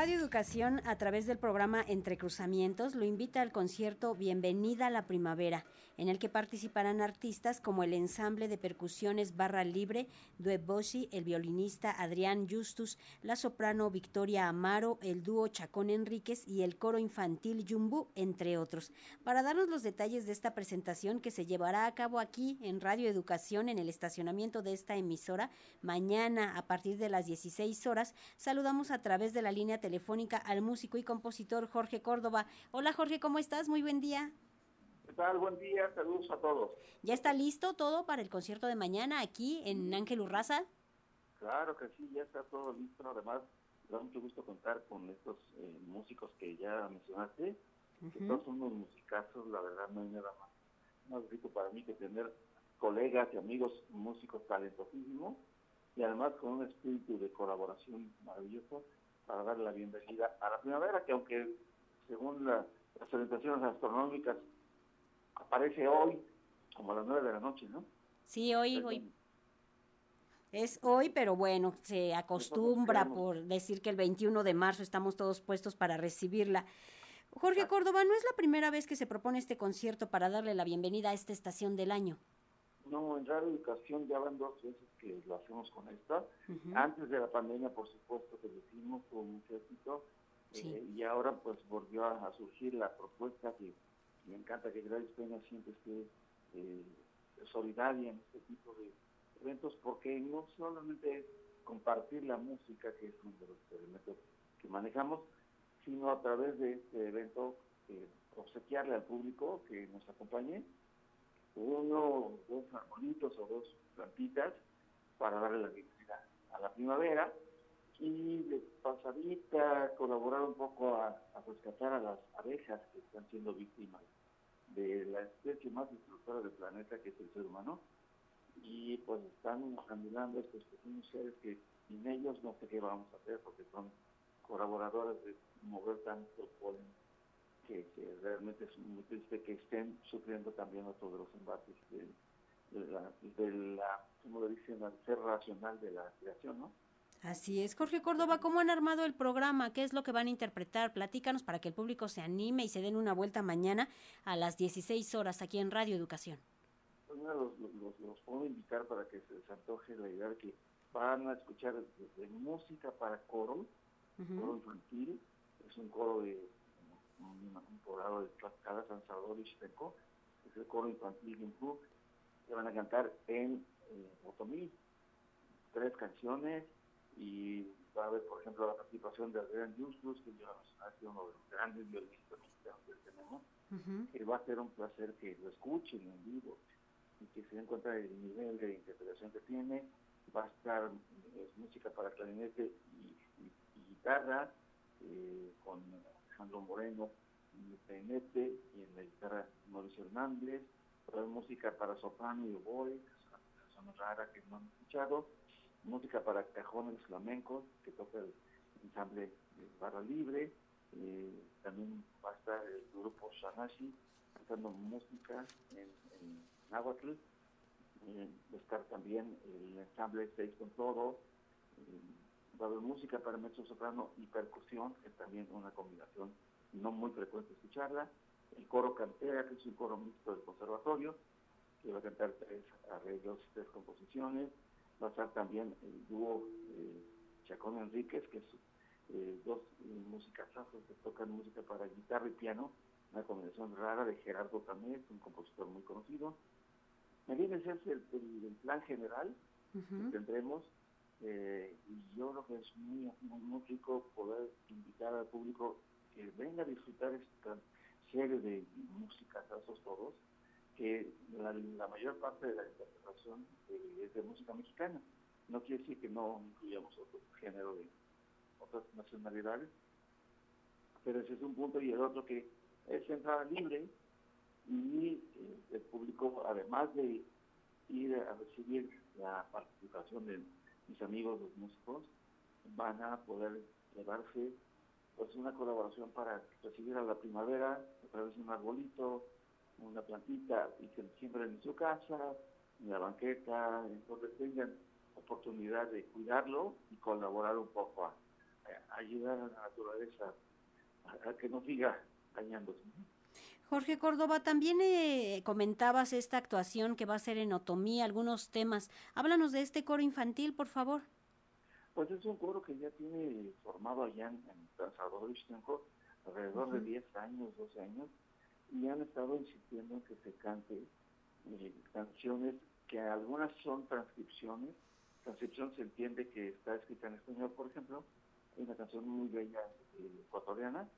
Radio Educación, a través del programa Entre Cruzamientos, lo invita al concierto Bienvenida a la Primavera, en el que participarán artistas como el ensamble de percusiones Barra Libre, Due Bossi, el violinista Adrián Justus, la soprano Victoria Amaro, el dúo Chacón Enríquez y el coro infantil Yumbu, entre otros. Para darnos los detalles de esta presentación que se llevará a cabo aquí en Radio Educación, en el estacionamiento de esta emisora, mañana a partir de las 16 horas, saludamos a través de la línea telefónica al músico y compositor Jorge Córdoba. Hola Jorge, ¿cómo estás? Muy buen día. ¿Qué tal? Buen día, saludos a todos. ¿Ya está listo todo para el concierto de mañana aquí en Ángel Urraza? Claro que sí, ya está todo listo. Además, me da mucho gusto contar con estos eh, músicos que ya mencionaste, que todos son unos musicazos, la verdad no hay nada más, más rico para mí que tener colegas y amigos músicos talentosísimos y además con un espíritu de colaboración maravilloso para darle la bienvenida a la primavera, que aunque según las orientaciones astronómicas aparece hoy como a las nueve de la noche, ¿no? Sí, hoy, hoy. Es hoy, pero bueno, se acostumbra por decir que el 21 de marzo estamos todos puestos para recibirla. Jorge Córdoba, ¿no es la primera vez que se propone este concierto para darle la bienvenida a esta estación del año? No, en Radio Educación ya van dos veces que lo hacemos con esta. Antes de la pandemia, por supuesto, que lo hicimos con mucho éxito. Eh, y ahora pues volvió a, surgir la propuesta que me encanta que Gladys Peña siempre esté eh, solidaria en este tipo de eventos, porque no solamente es compartir la música, que es uno de los elementos que manejamos, sino a través de este evento eh, obsequiarle al público que nos acompañe uno, dos arbolitos o dos plantitas para darle la bienvenida a la primavera. Y de pasadita colaborar un poco a, rescatar a las abejas que están siendo víctimas de la especie más destructora del planeta que es el ser humano. Y pues están candilando estos pequeños seres que sin ellos no sé qué vamos a hacer porque son colaboradores de mover tanto polen que, realmente es muy triste que estén sufriendo también otro de los embates de, la, de la, como lo dicen, al ser racional de la creación, ¿no? Así es. Jorge Córdoba, ¿cómo han armado el programa? ¿Qué es lo que van a interpretar? Platícanos para que el público se anime y se den una vuelta mañana a las 16 horas aquí en Radio Educación. Pues los, los, puedo invitar para que se les antoje la idea de que van a escuchar música para coro, coro infantil, es un coro de un, poblado de Tlaxcala, San Salvador y Chisteco, es el coro infantil Club, que van a cantar en eh, Otomí tres canciones y va a haber, por ejemplo, la participación de Adrián Justus, que ya ha sido uno de los grandes violinistas mexicanos que tenemos, que va a ser un placer que lo escuchen en vivo y que se den cuenta del nivel de interpretación que tiene. Va a estar música para clarinete y, guitarra, eh, con Alejandro Moreno en el clarinete y en la guitarra Mauricio Hernández, música para soprano y oboe, que es una canción rara que no han escuchado, música para cajones flamencos, que toca el ensamble de Barra Libre, eh, también va a estar el grupo Shanashi cantando música en, en Nahuatl, eh, va a estar también el ensamble Seis con Todo, eh, va a haber música para mezzo soprano y percusión, que es también una combinación no muy frecuente escucharla, el coro Cantera, que es un coro mixto del conservatorio, que va a cantar tres arreglos, tres composiciones, va a estar también el dúo eh, Chacón Enríquez, que es eh, dos eh, musicazazos que tocan música para guitarra y piano, una combinación rara de Gerardo Tamés, un compositor muy conocido. Me viene ese es el, plan general que tendremos, eh, y yo creo que es muy, muy, rico poder invitar al público que venga a disfrutar esta serie de musicazazos todos, que la, mayor parte de la interpretación eh, es de música mexicana. No quiere decir que no incluyamos otro género de otras nacionalidades, pero ese es un punto y el otro que es entrada libre y eh, el público, además de ir a recibir la participación de mis amigos los músicos, van a poder llevarse pues una colaboración para recibir a la primavera a través de un arbolito, una plantita y que siembren en su casa, en la banqueta, en donde tengan oportunidad de cuidarlo y colaborar un poco a, ayudar a la naturaleza a, que no siga dañándose. Jorge Córdoba, también eh, comentabas esta actuación que va a ser en Otomí, algunos temas. Háblanos de este coro infantil, por favor. Pues es un coro que ya tiene formado allá en, San Salvador alrededor de 10 años, 12 años, y han estado insistiendo en que se cante eh, canciones que algunas son transcripciones. Transcripción se entiende que está escrita en español, por ejemplo, hay una canción muy bella eh, ecuatoriana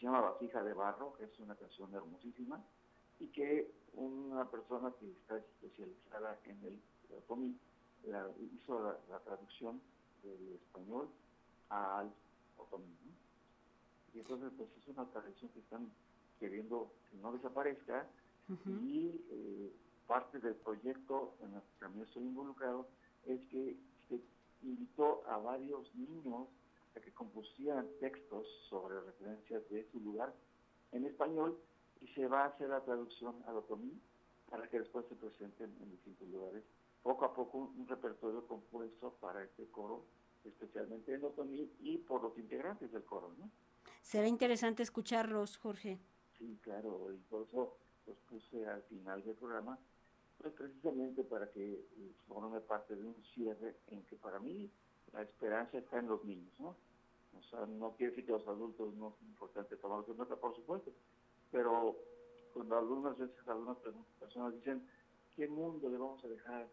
se llama Vasija de Barro, que es una canción hermosísima, y que una persona que está especializada en el cómic hizo la, traducción del español al otomí. Y entonces pues es una tradición que están queriendo que no desaparezca y eh, parte del proyecto en el que también estoy involucrado es que se invitó a varios niños a que compusieran textos sobre referencias de su lugar en español y se va a hacer la traducción al otomí para que después se presenten en distintos lugares. Poco a poco un, repertorio compuesto para este coro, especialmente en otomí y por los integrantes del coro. ¿no? Será interesante escucharlos, Jorge. Sí, claro, y por eso los puse al final del programa, pues precisamente para que eh, forme parte de un cierre en que para mí la esperanza está en los niños, ¿no? O sea, no quiere decir que los adultos no es importante tomar en cuenta, por supuesto, pero cuando algunas veces algunas personas dicen, ¿qué mundo le vamos a dejar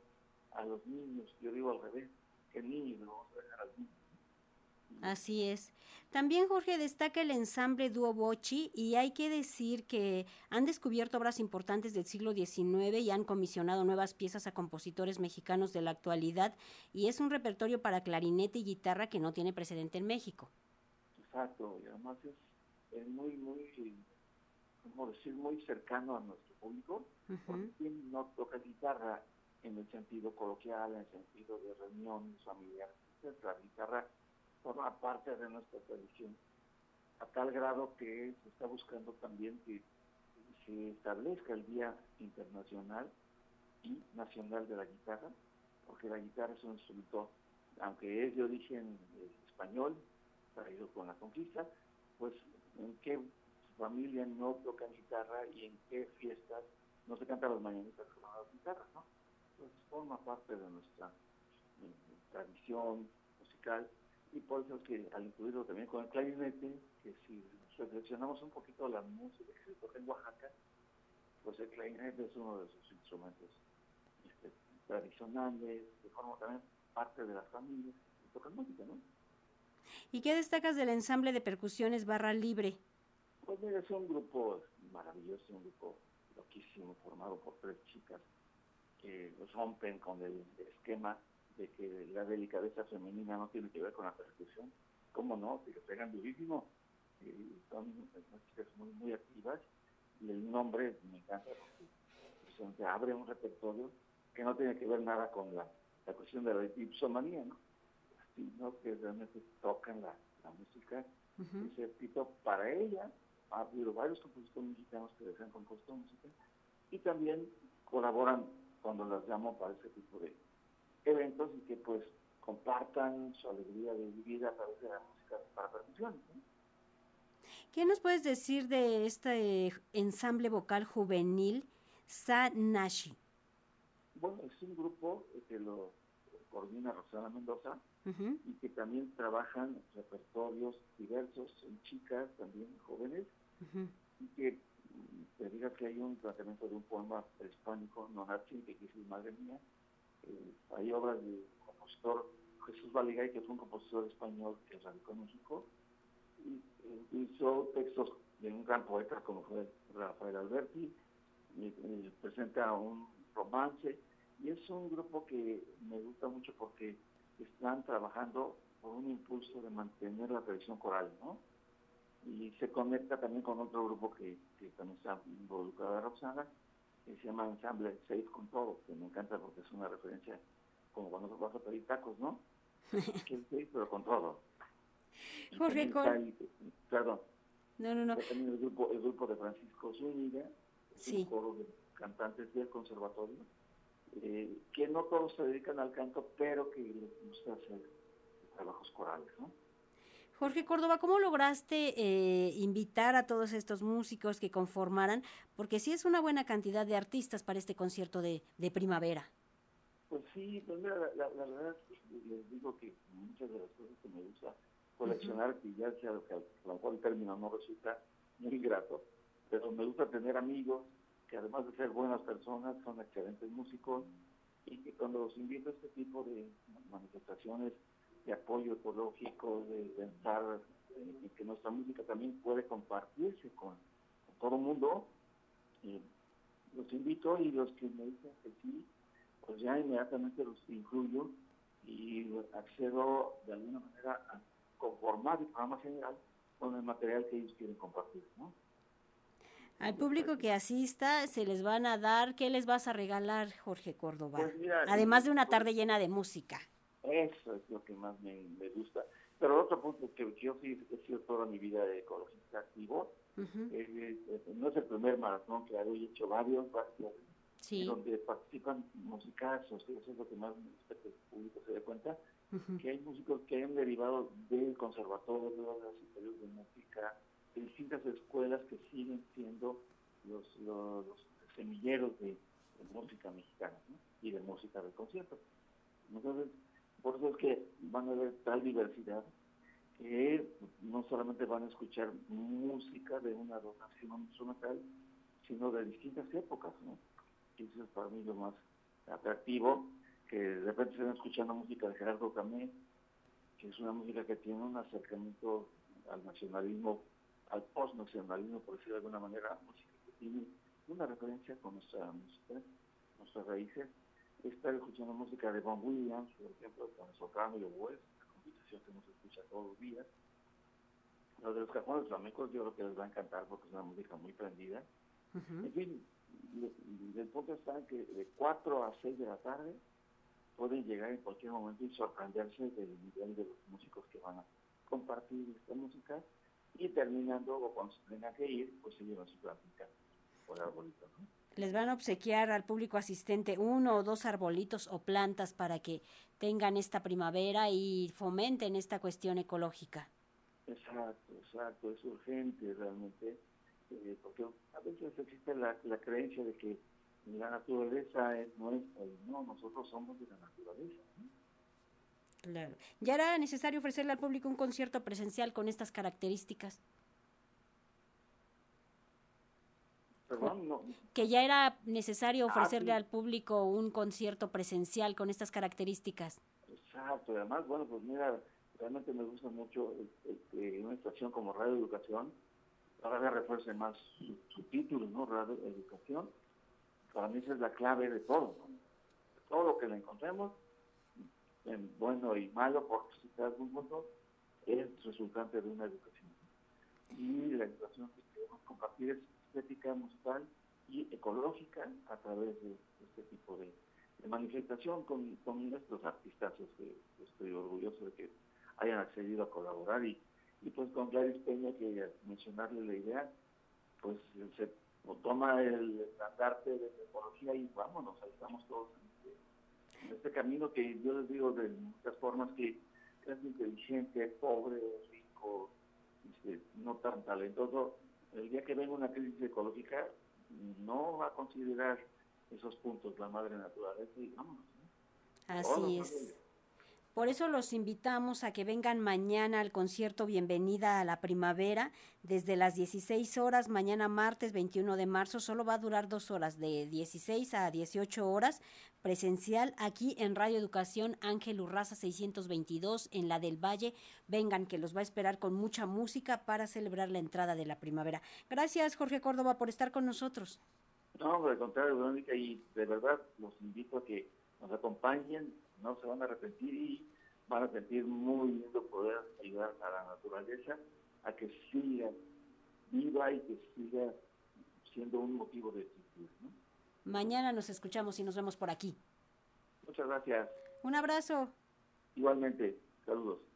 a los niños? Yo digo al revés, ¿qué niños le vamos a dejar a los niños? Así es. También Jorge destaca el ensamble Duo Bochi y hay que decir que han descubierto obras importantes del siglo XIX y han comisionado nuevas piezas a compositores mexicanos de la actualidad y es un repertorio para clarinete y guitarra que no tiene precedente en México. Exacto, y además es, muy, muy, ¿cómo decir, muy cercano a nuestro público, porque no toca guitarra en el sentido coloquial, en el sentido de reuniones familiares, la guitarra forma parte de nuestra tradición, a tal grado que se está buscando también que se establezca el Día Internacional y Nacional de la Guitarra, porque la guitarra es un instrumento, aunque es de origen eh, español, traído con la conquista, pues en qué familia no tocan guitarra y en qué fiestas no se cantan las mañanitas con las guitarras, ¿no? Entonces forma parte de nuestra eh, tradición musical y por eso es que al incluirlo también con el clarinete, que si reflexionamos un poquito la música que se toca en Oaxaca, pues el clarinete es uno de sus instrumentos este, tradicionales, de forma también parte de las familias que tocan música, ¿no? ¿Y qué destacas del ensamble de percusiones Barra Libre? Pues mira, es un grupo maravilloso, un grupo loquísimo, formado por tres chicas que rompen con el esquema de que la delicadeza femenina no tiene que ver con la persecución. ¿Cómo no? Lo pegan durísimo. Y son chicas muy, muy activas y el nombre me encanta porque se abre un repertorio que no tiene que ver nada con la, la cuestión de la dipsomanía, ¿no? sino que realmente tocan la, la música uh -huh. para ella. Ha habido varios compositores mexicanos que les han compuesto música y también colaboran cuando las llamo para ese tipo de, eventos y que pues compartan su alegría de vivir a través de la música para percusión. ¿Qué nos puedes decir de este ensamble vocal juvenil Nashi? Bueno, es un grupo que lo coordina Rosana Mendoza y que también trabajan repertorios diversos en chicas, también jóvenes, y que mm, te diga que hay un tratamiento de un poema hispánico, Nonachi, que dice Madre mía, eh, hay obras del compositor Jesús Valigay, que fue un compositor español que radicó en México, y eh, hizo textos de un gran poeta como fue Rafael Alberti, y, presenta un romance, y es un grupo que me gusta mucho porque están trabajando por un impulso de mantener la tradición coral, ¿no? Y se conecta también con otro grupo que, que también está involucrado, Roxana, que se llama Ensamble Safe con todo, que me encanta porque es una referencia como cuando vas a pedir tacos, ¿no? que safe, pero con todo. Jorge, con... Perdón. No, no, no. También el grupo, el grupo de Francisco Zúñiga, sí. un coro de cantantes del conservatorio, eh, que no todos se dedican al canto, pero que les gusta hacer trabajos corales, ¿no? Jorge Córdoba, ¿cómo lograste eh, invitar a todos estos músicos que conformaran? Porque sí es una buena cantidad de artistas para este concierto de, primavera. Pues sí, pues mira, la, verdad les digo que muchas de las cosas que me gusta coleccionar, que ya sea que a lo mejor el término no resulta muy grato, pero me gusta tener amigos que además de ser buenas personas, son excelentes músicos y que cuando los invito a este tipo de manifestaciones de apoyo ecológico, de pensar eh, que nuestra música también puede compartirse con, todo el mundo, eh, los invito y los que me dicen que sí, pues ya inmediatamente los incluyo y accedo de alguna manera a conformar el programa general con el material que ellos quieren compartir, ¿no? Al público que asista se les van a dar, ¿qué les vas a regalar, Jorge Córdoba? Pues Además de una pues tarde llena de música. Eso es lo que más me, gusta. Pero otro punto que yo sí he sido toda mi vida de ecologista activo. no es el primer maratón que hago, he hecho varios, donde participan musicazos, eso es lo que más me gusta que el público se dé cuenta, que hay músicos que han derivado del conservatorio, de las superiores de música, de distintas escuelas que siguen siendo los, semilleros de, música mexicana y de música de concierto. Entonces, por eso es que van a ver tal diversidad que no solamente van a escuchar música de una donación instrumental, sino de distintas épocas, ¿no? Y eso es para mí lo más atractivo, que de repente estén escuchando música de Gerardo Camé, que es una música que tiene un acercamiento al nacionalismo, al post-nacionalismo, por decirlo de alguna manera, música que tiene una referencia con nuestra música, nuestras raíces, estar escuchando música de Von Williams, por ejemplo, con el soprano y el West, la composición que nos escucha todos los días. Los de los cajones flamencos yo creo que les va a encantar porque es una música muy prendida. En fin, el punto está que de 4 a 6 de la tarde pueden llegar en cualquier momento y sorprenderse del nivel de los músicos que van a compartir esta música y terminando o cuando se tenga que ir, pues se llevan su plática por arbolito, ¿no? Les van a obsequiar al público asistente uno o dos arbolitos o plantas para que tengan esta primavera y fomenten esta cuestión ecológica. Exacto, exacto, es urgente realmente, eh, porque a veces existe la, creencia de que la naturaleza es nuestra y no, nosotros somos de la naturaleza. Claro. ¿Ya era necesario ofrecerle al público un concierto presencial con estas características? Que ya era necesario ah, ofrecerle al público un concierto presencial con estas características. Exacto, además, bueno, pues mira, realmente me gusta mucho este, una estación como Radio Educación, ahora refuerce más su, título, ¿no? Radio Educación. Para mí esa es la clave de todo, Todo lo que le encontremos, en bueno y malo, por citar algún punto, es resultante de una educación. Y la educación que queremos compartir es estética musical y ecológica a través de este tipo de, manifestación con, con nuestros artistas. Que estoy orgulloso de que hayan accedido a colaborar y, y pues con Gladys Peña, que mencionarle la idea, pues se toma el estandarte de la ecología y vámonos, ahí estamos todos en este, este camino que yo les digo de muchas formas que es inteligente, pobre, rico, este, no tan talentoso, el día que venga una crisis ecológica, no va a considerar esos puntos la madre naturaleza y vámonos. Así es. Por eso los invitamos a que vengan mañana al concierto Bienvenida a la Primavera desde las 16 horas, mañana martes 21 de marzo, solo va a durar dos horas, de 16 a 18 horas, presencial aquí en Radio Educación Ángel Urraza 622 en la del Valle. Vengan que los va a esperar con mucha música para celebrar la entrada de la primavera. Gracias Jorge Córdoba por estar con nosotros. No, al contrario, Verónica, y de verdad los invito a que nos acompañen no se van a arrepentir y van a sentir muy lindo poder ayudar a la naturaleza a que siga viva y que siga siendo un motivo de existir. Mañana nos escuchamos y nos vemos por aquí. Muchas gracias. Un abrazo. Igualmente, saludos.